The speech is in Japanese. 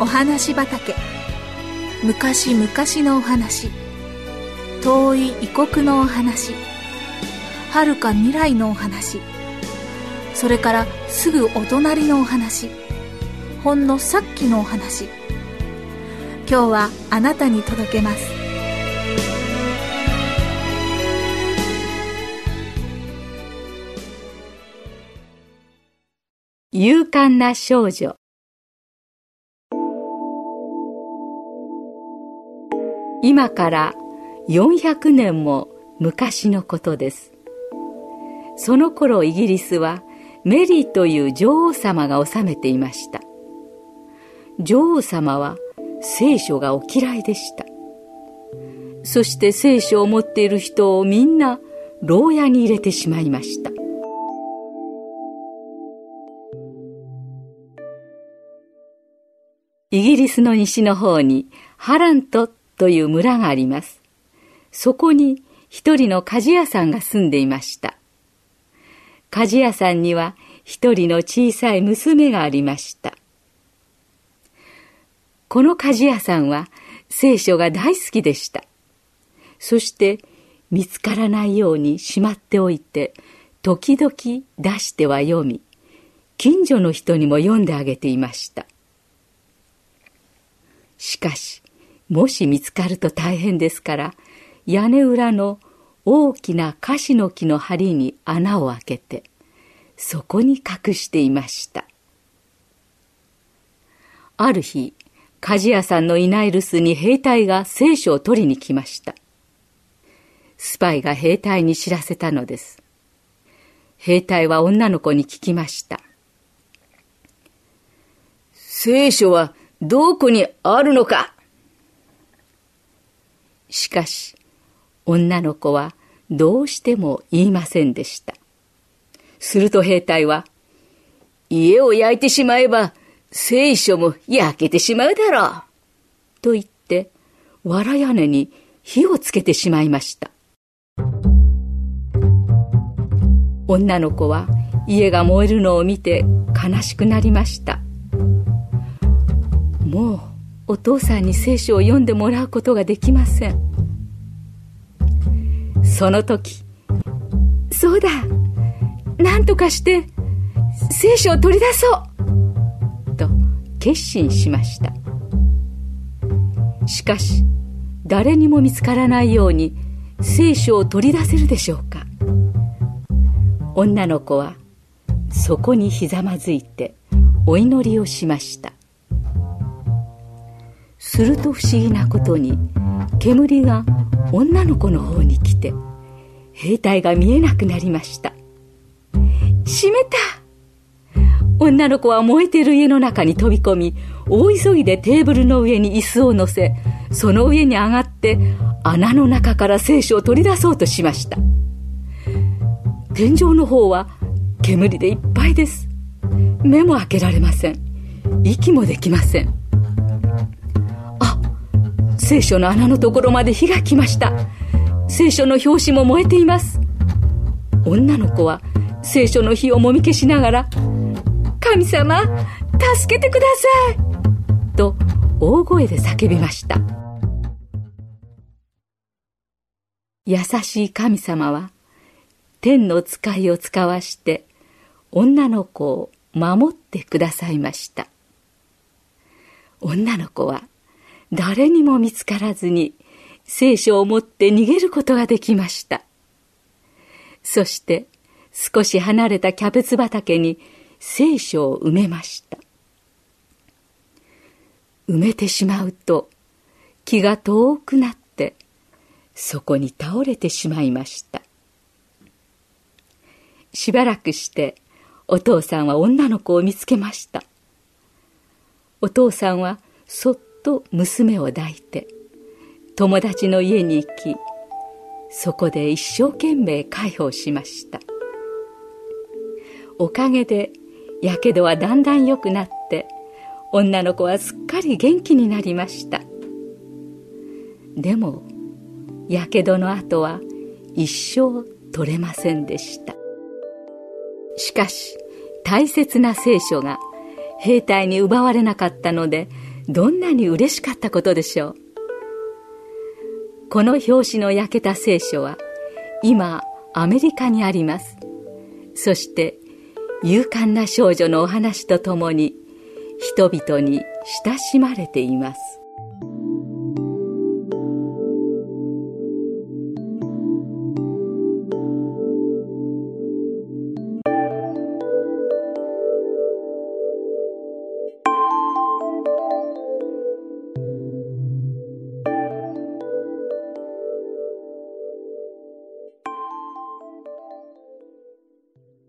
お話畑。昔々のお話。遠い異国のお話。遥か未来のお話。それからすぐお隣のお話。ほんのさっきのお話。今日はあなたに届けます。勇敢な少女。今から400年も昔のことです。その頃イギリスはメリーという女王様が治めていました。女王様は聖書がお嫌いでした。そして聖書を持っている人をみんな牢屋に入れてしまいました。イギリスの西の方にハラントという村がありますそこに一人の鍛冶屋さんが住んでいました鍛冶屋さんには一人の小さい娘がありましたこの鍛冶屋さんは聖書が大好きでした。そして見つからないようにしまっておいて、時々出しては読み、近所の人にも読んであげていました。しかし、もし見つかると大変ですから、屋根裏の大きなカシの木の梁に穴を開けて、そこに隠していました。ある日、鍛冶屋さんのいない留守に兵隊が聖書を取りに来ました。スパイが兵隊に知らせたのです。兵隊は女の子に聞きました。聖書はどこにあるのかしかし、女の子はどうしても言いませんでした。すると兵隊は、家を焼いてしまえば聖書も焼けてしまうだろう。と言って、藁屋根に火をつけてしまいました。女の子は家が燃えるのを見て悲しくなりました。もうお父さんに聖書を読んでもらうことができません。その時、そうだ。何とかして聖書を取り出そう。と決心しました。しかし誰にも見つからないように聖書を取り出せるでしょうか。女の子はそこにひざまずいてお祈りをしました。すると不思議なことに煙が女の子の方に来て兵隊が見えなくなりました閉めた女の子は燃えてる家の中に飛び込み、大急ぎでテーブルの上に椅子を乗せ、その上に上がって穴の中から聖書を取り出そうとしました。天井の方は煙でいっぱいです。目も開けられません。息もできません。聖書の穴のところまで火が来ました。聖書の表紙も燃えています。女の子は聖書の火をもみ消しながら神様、助けてくださいと大声で叫びました。優しい神様は天の使いを使わして女の子を守ってくださいました。女の子は誰にも見つからずに聖書を持って逃げることができました。そして少し離れたキャベツ畑に聖書を埋めました。埋めてしまうと気が遠くなってそこに倒れてしまいました。しばらくしてお父さんは女の子を見つけました。お父さんはそっと娘を抱いて友達の家に行きそこで一生懸命介抱しました。おかげでやけどはだんだん良くなって女の子はすっかり元気になりました。でもやけどの後は一生取れませんでした。しかし大切な聖書が兵隊に奪われなかったのでどんなに嬉しかったことでしょう。この表紙の焼けた聖書は今アメリカにあります。そして勇敢な少女のお話とともに人々に親しまれています。